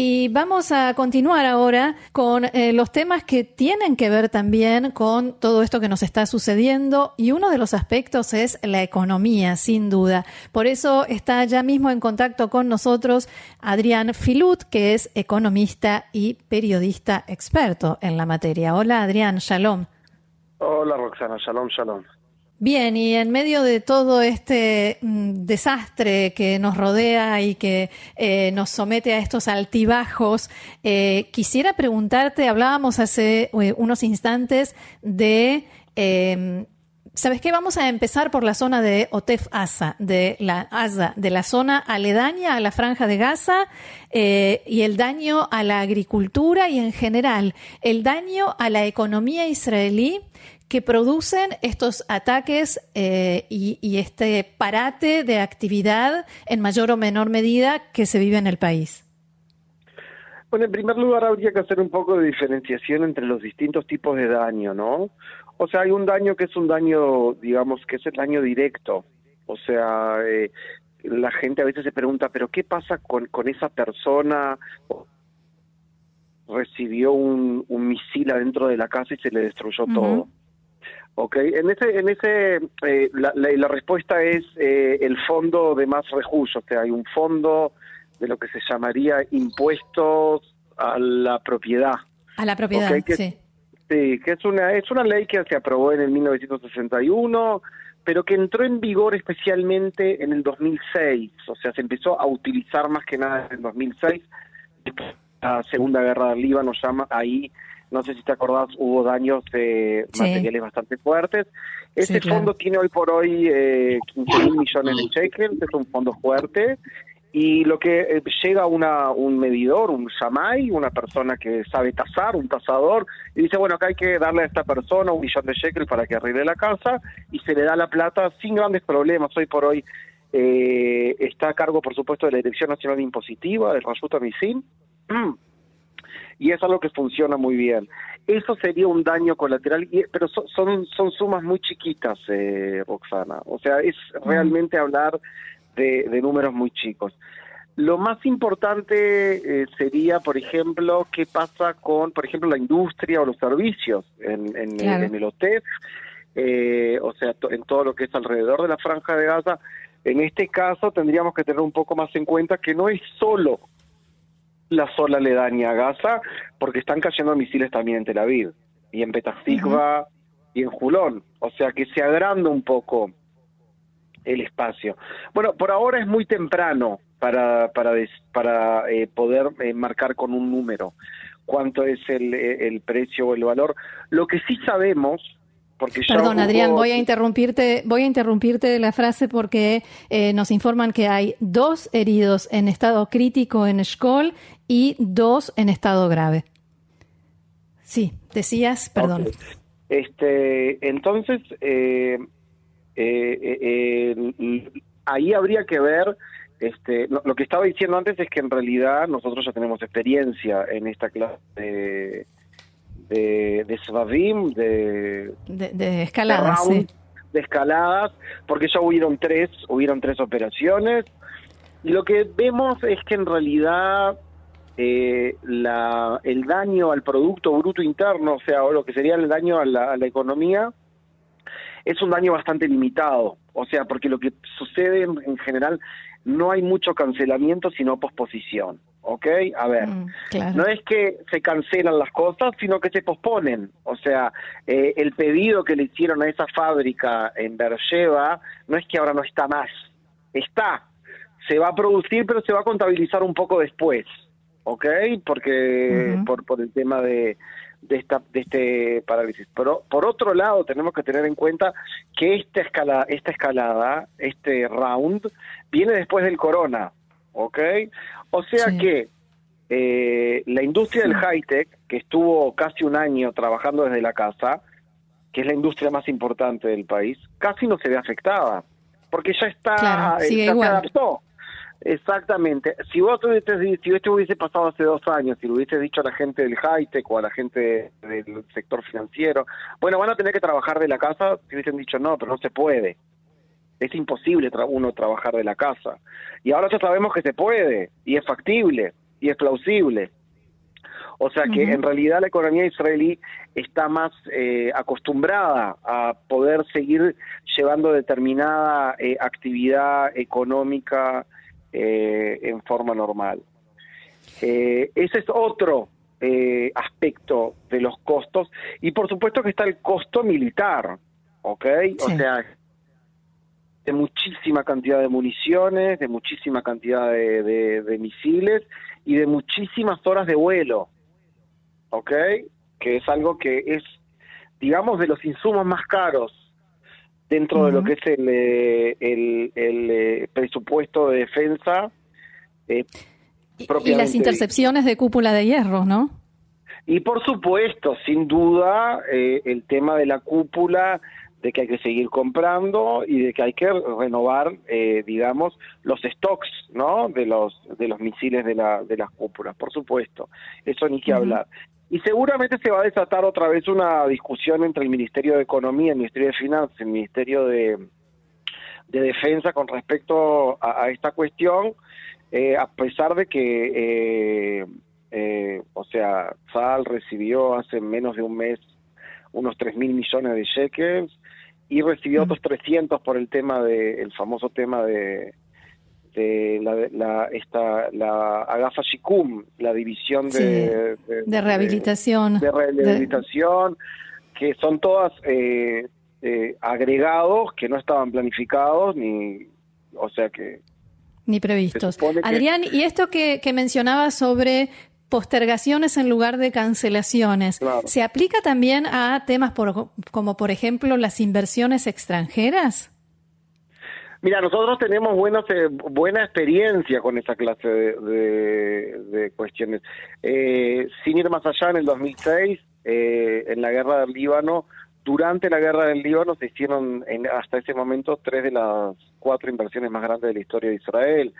Y vamos a continuar ahora con eh, los temas que tienen que ver también con todo esto que nos está sucediendo y uno de los aspectos es la economía, sin duda. Por eso está ya mismo en contacto con nosotros Adrián Filut, que es economista y periodista experto en la materia. Hola Adrián, shalom. Hola Roxana, shalom, shalom. Bien, y en medio de todo este mm, desastre que nos rodea y que eh, nos somete a estos altibajos, eh, quisiera preguntarte, hablábamos hace eh, unos instantes de, em, ¿sabes qué? Vamos a empezar por la zona de Otef Asa, de la Asa, de la zona aledaña a la franja de Gaza y el daño a la agricultura y en general el daño a la economía israelí que producen estos ataques eh, y, este parate de actividad en mayor o menor medida que se vive en el país? Bueno, en primer lugar habría que hacer un poco de diferenciación entre los distintos tipos de daño, ¿no? O sea, hay un daño que es un daño, digamos, que es el daño directo. O sea, eh, la gente a veces se pregunta, pero ¿qué pasa con, con esa persona? Recibió un, un misil adentro de la casa y se le destruyó todo. Ok, en ese, en ese eh, la, la, respuesta es eh, el fondo de más rejullo, o sea, hay un fondo de lo que se llamaría impuestos a la propiedad. A la propiedad, sí. Sí, que es una, es una ley que se aprobó en el 1961, pero que entró en vigor especialmente en el 2006, o sea, se empezó a utilizar más que nada en el 2006, la Segunda Guerra del Líbano llama ahí no sé si te acordás, hubo daños de materiales bastante fuertes. Este fondo tiene hoy por hoy eh, 15 mil millones de shekels, es un fondo fuerte. Y lo que eh, llega una, un medidor, un shamay, una persona que sabe tasar, un tasador, y dice, bueno, acá hay que darle a esta persona un millón de shekels para que arregle la casa, y se le da la plata sin grandes problemas. Hoy por hoy eh, está a cargo, por supuesto, de la Dirección Nacional Impositiva, del Rayuta Misim. y es algo que funciona muy bien. Eso sería un daño colateral, pero son, son, sumas muy chiquitas, eh, Roxana. O sea, es mm. realmente hablar de, números muy chicos. Lo más importante eh, sería, por ejemplo, qué pasa con, por ejemplo, la industria o los servicios en, en, el hotel, eh, o sea, en todo lo que es alrededor de la franja de Gaza. En este caso tendríamos que tener un poco más en cuenta que no es solo la sola aledaña a Gaza, porque están cayendo misiles también en Tel Aviv, y en Petah y en Julón. O sea que se agranda un poco el espacio. Bueno, por ahora es muy temprano para, para, para eh, poder eh, marcar con un número cuánto es el, el precio o el valor. Lo que sí sabemos Perdón, Adrián, voy a interrumpirte, voy a interrumpirte la frase porque eh, nos informan que hay dos heridos en estado crítico en Skoll y dos en estado grave. Sí, decías, perdón. Este, entonces, eh, eh, ahí habría que ver este, lo, que estaba diciendo antes es que en realidad nosotros ya tenemos experiencia en esta clase de, de, de de, de escaladas, de escaladas, porque ya hubieron tres, hubieron tres operaciones. Y lo que vemos es que en realidad eh, la, el daño al Producto Bruto Interno, o sea, o lo que sería el daño a la, a la economía, es un daño bastante limitado. O sea, porque lo que sucede en general no hay mucho cancelamiento, sino posposición. ¿Ok? A ver, mm, no es que se cancelan las cosas, sino que se posponen. O sea, eh, el pedido que le hicieron a esa fábrica en Bercheva no es que ahora no está más, está. Se va a producir, pero se va a contabilizar un poco después, ¿ok? Porque por, por el tema de, de esta de este parálisis. Pero por otro lado tenemos que tener en cuenta que esta escala esta escalada, este round viene después del corona, ¿ok? O sea que eh, la industria del high tech que estuvo casi un año trabajando desde la casa, que es la industria más importante del país, casi no se ve afectada, porque ya está, claro, se adaptó. Exactamente. Si vos hubieses, si esto hubiese pasado hace dos años, si lo hubiese dicho a la gente del high-tech o a la gente del sector financiero, bueno, van a tener que trabajar de la casa, si hubiesen dicho no, pero no se puede. Es imposible uno trabajar de la casa. Y ahora ya sabemos que se puede, y es factible, y es plausible. O sea que en realidad la economía israelí está más eh, acostumbrada a poder seguir llevando determinada eh, actividad económica eh, en forma normal. ese es otro aspecto de los costos y por supuesto que está el costo militar, ¿ok? O sea, de muchísima cantidad de municiones, de muchísima cantidad de misiles y de muchísimas horas de vuelo. ¿ok? Que es algo que es, digamos, de los insumos más caros dentro de lo que es el, eh, el, eh, presupuesto de defensa. Eh, y las intercepciones de cúpula de hierro, ¿no? Y por supuesto, sin duda, el tema de la cúpula, de que hay que seguir comprando y de que hay que renovar, digamos, los stocks, ¿no? De los de los misiles de la de las cúpulas, por supuesto. Eso ni que hablar. Y seguramente se va a desatar otra vez una discusión entre el Ministerio de Economía, el Ministerio de Finanzas, el Ministerio de, Defensa con respecto a, esta cuestión, eh, a pesar de que, eh, eh, o sea, SAL recibió hace menos de un mes unos 3 mil millones de shekels y recibió otros 300 por el tema de, el famoso tema de este, la, la, esta, la Agafa Shikum, la división de, de, rehabilitación. De, rehabilitación, que son todas eh, eh, agregados que no estaban planificados, ni, o sea que... Ni previstos. Adrián, y esto que, que mencionaba sobre postergaciones en lugar de cancelaciones, ¿se aplica también a temas por, como, por ejemplo, las inversiones extranjeras? Mira, nosotros tenemos buenas, eh, buena experiencia con esa clase de, cuestiones. Eh, sin ir más allá, en el 2006, eh, en la guerra del Líbano, durante la guerra del Líbano se hicieron en, hasta ese momento tres de las cuatro inversiones más grandes de la historia de Israel.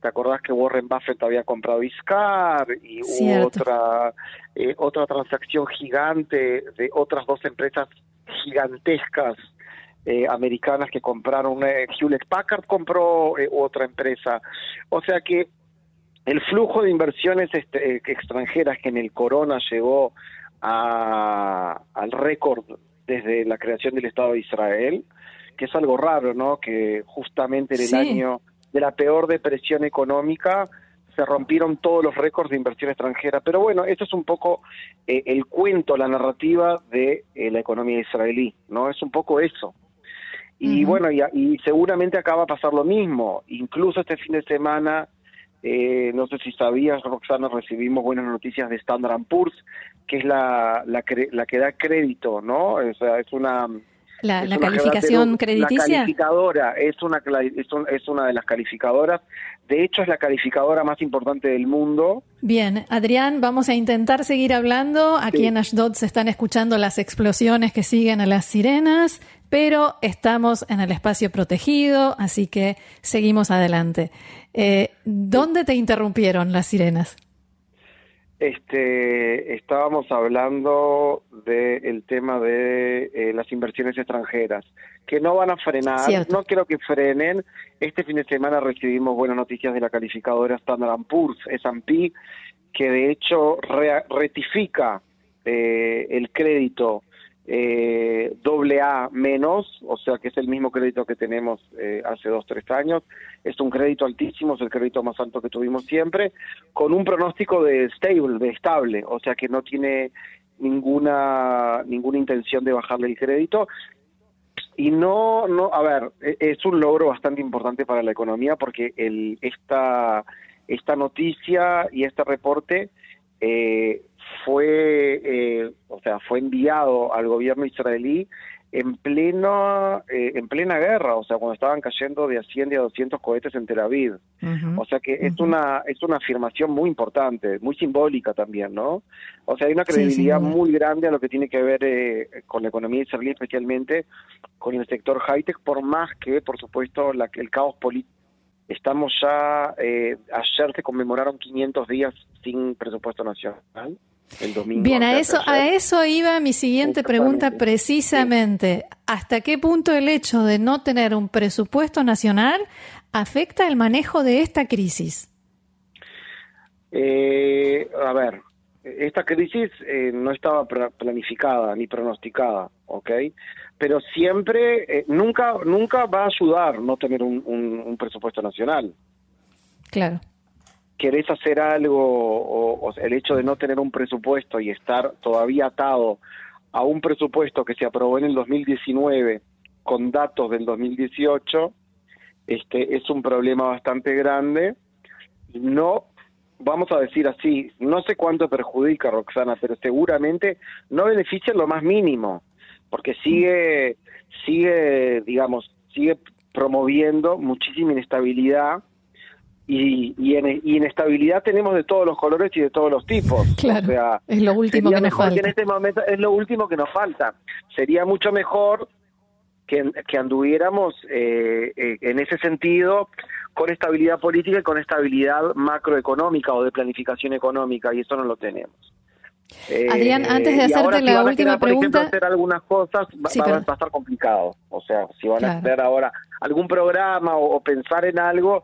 ¿Te acordás que Warren Buffett había comprado Iscar y hubo otra, otra transacción gigante de otras dos empresas gigantescas eh, americanas que compraron, eh, Hewlett Packard compró eh, otra empresa. O sea que el flujo de inversiones este, extranjeras que en el corona llegó a, al récord desde la creación del Estado de Israel, que es algo raro, ¿no? Que justamente en el año de la peor depresión económica se rompieron todos los récords de inversión extranjera. Pero bueno, esto es un poco el cuento, la narrativa de la economía israelí, ¿no? Es un poco eso. Y bueno, y, seguramente acaba a pasar lo mismo. Incluso este fin de semana, eh, no sé si sabías, Roxana, recibimos buenas noticias de Standard Poor's, que es la, la, la que da crédito, ¿no? O sea, es una la, calificación crediticia. La calificadora es una, es, una de las calificadoras. De hecho, es la calificadora más importante del mundo. Bien, Adrián, vamos a intentar seguir hablando. Aquí en Ashdod se están escuchando las explosiones que siguen a las sirenas, pero estamos en el espacio protegido, así que seguimos adelante. Eh, ¿Dónde te interrumpieron las sirenas? Este, estábamos hablando del tema de eh, las inversiones extranjeras, que no van a frenar, no quiero que frenen. Este fin de semana recibimos buenas noticias de la calificadora Standard Poor's, S&P, que de hecho rectifica eh, el crédito eh, doble A menos, o sea que es el mismo crédito que tenemos eh, hace dos, tres años. Es un crédito altísimo, es el crédito más alto que tuvimos siempre, con un pronóstico de stable, de estable, o sea que no tiene ninguna ninguna intención de bajarle el crédito. Y no, no, a ver, e, es un logro bastante importante para la economía porque el, esta, esta noticia y este reporte eh, fue, eh, o sea, fue enviado al gobierno israelí en pleno, eh, en plena guerra, o sea, cuando estaban cayendo de a 100 y a 200 cohetes en Tel Aviv. O sea que es una es una afirmación muy importante, muy simbólica también, ¿no? O sea, hay una credibilidad muy grande a lo que tiene que ver eh, con la economía israelí, especialmente con el sector high-tech, por más que, por supuesto, la, el caos político Estamos ya, eh, ayer se conmemoraron 500 días sin presupuesto nacional. El domingo Bien, a eso, a eso iba mi siguiente pregunta precisamente. ¿Hasta qué punto el hecho de no tener un presupuesto nacional afecta el manejo de esta crisis? Eh, a ver, esta crisis eh, no estaba planificada ni pronosticada, ¿ok? Pero siempre, eh, nunca, nunca va a ayudar no tener un, un- un presupuesto nacional. Claro. querés hacer algo o, o el hecho de no tener un presupuesto y estar todavía atado a un presupuesto que se aprobó en el 2019 con datos del 2018, este es un problema bastante grande. No, vamos a decir así, no sé cuánto perjudica Roxana, pero seguramente no beneficia en lo más mínimo, porque sigue, sigue, digamos, sigue promoviendo muchísima inestabilidad y, y, en- y inestabilidad tenemos de todos los colores y de todos los tipos. Claro, O sea, es lo último que nos falta. en este momento es lo último que nos falta. Sería mucho mejor que, que anduviéramos eh, eh, en ese sentido con estabilidad política y con estabilidad macroeconómica o de planificación económica y eso no lo tenemos. Eh, Adrián, antes de hacerte si la a última por ejemplo, pregunta- hacer algunas cosas va, Sí, va- va a estar complicado. O sea, si van Claro. a hacer ahora algún programa o, o pensar en algo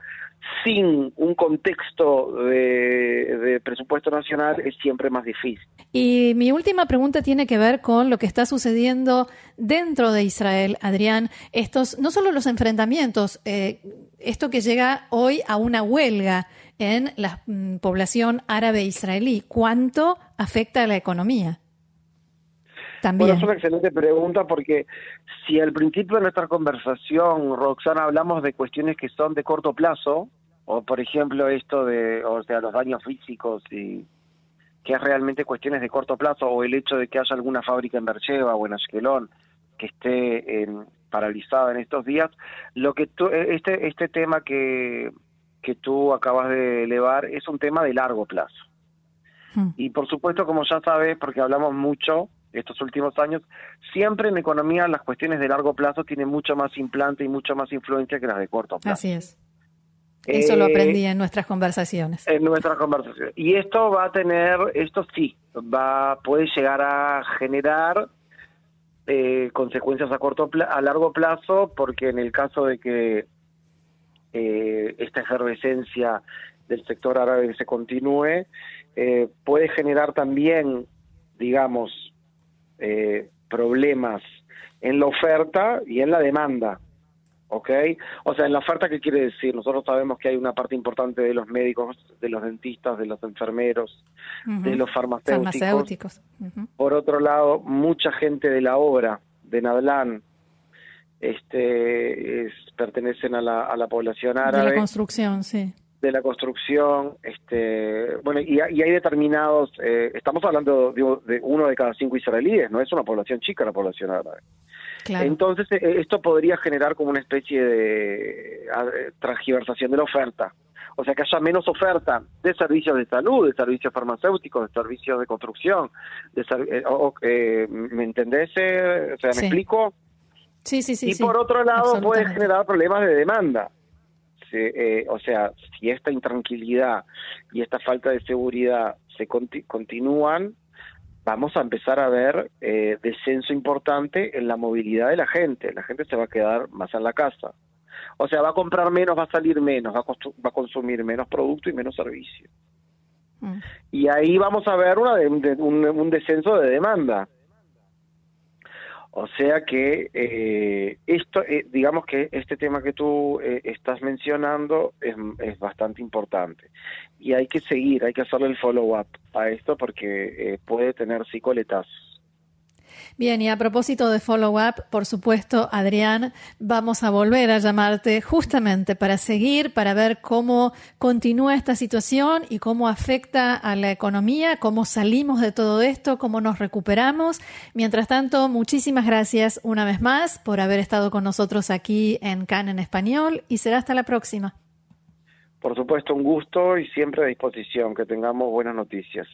sin un contexto de, presupuesto nacional es siempre más difícil. Y mi última pregunta tiene que ver con lo que está sucediendo dentro de Israel, Adrián. Estos, no solo los enfrentamientos, eh, esto que llega hoy a una huelga en la mm, población árabe israelí, ¿cuánto afecta a la economía? También. Bueno, es una excelente pregunta porque si al principio de nuestra conversación, Roxana, hablamos de cuestiones que son de corto plazo, o por ejemplo esto de, o sea, los daños físicos y que es realmente cuestiones de corto plazo, o el hecho de que haya alguna fábrica en Bercheva o en Ashkelon que esté en- paralizada en estos días, lo que tú, este este tema que que tú acabas de elevar es un tema de largo plazo. Mm. Y por supuesto, como ya sabes, porque hablamos mucho estos últimos años, siempre en economía las cuestiones de largo plazo tienen mucho más implante y mucho más influencia que las de corto plazo. Así es. Eso lo Eh, aprendí en nuestras conversaciones. en nuestra conversación. Y esto va a tener, esto sí, va puede llegar a generar eh, consecuencias a corto a largo plazo, porque en el caso de que eh, esta efervescencia del sector árabe se continúe, eh, puede generar también, digamos, eh, problemas en la oferta y en la demanda. ¿Ok? O sea, en la oferta, ¿qué quiere decir? Nosotros sabemos que hay una parte importante de los médicos, de los dentistas, de los enfermeros, de los farmacéuticos. Farmacéuticos. Por otro lado, mucha gente de la obra de Nadlán este, es- pertenecen a la, a la población De árabe la construcción, sí. De la construcción, este, bueno, y, hay- y hay determinados, eh, estamos hablando digo, de uno de cada cinco israelíes, no es una población chica la población árabe. Claro. Entonces, eh, esto podría generar como una especie de transgiversación de la oferta. O sea, que haya menos oferta de servicios de salud, de servicios farmacéuticos, de servicios de construcción. De ser- eh, o- eh, ¿Me entendés? eh? O sea, ¿me Sí. explico? Sí, sí, sí. y sí. por otro lado puede generar problemas de demanda. Eh, o sea, si esta intranquilidad y esta falta de seguridad se conti- continúan, vamos a empezar a ver eh, descenso importante en la movilidad de la gente. La gente se va a quedar más en la casa. O sea, va a comprar menos, va a salir menos, va a, va a consumir menos producto y menos servicio. Mm. Y ahí vamos a ver una de- de- un, un descenso de demanda. O sea que eh, esto, eh, digamos que este tema que tú eh, estás mencionando es, es bastante importante y hay que seguir, hay que hacerle el follow up a esto porque eh, puede tener psicoletazos. Bien, y a propósito de follow-up, por supuesto, Adrián, vamos a volver a llamarte justamente para seguir, para ver cómo continúa esta situación y cómo afecta a la economía, cómo salimos de todo esto, cómo nos recuperamos. Mientras tanto, muchísimas gracias una vez más por haber estado con nosotros aquí en CAN en español y será hasta la próxima. Por supuesto, un gusto y siempre a disposición, que tengamos buenas noticias.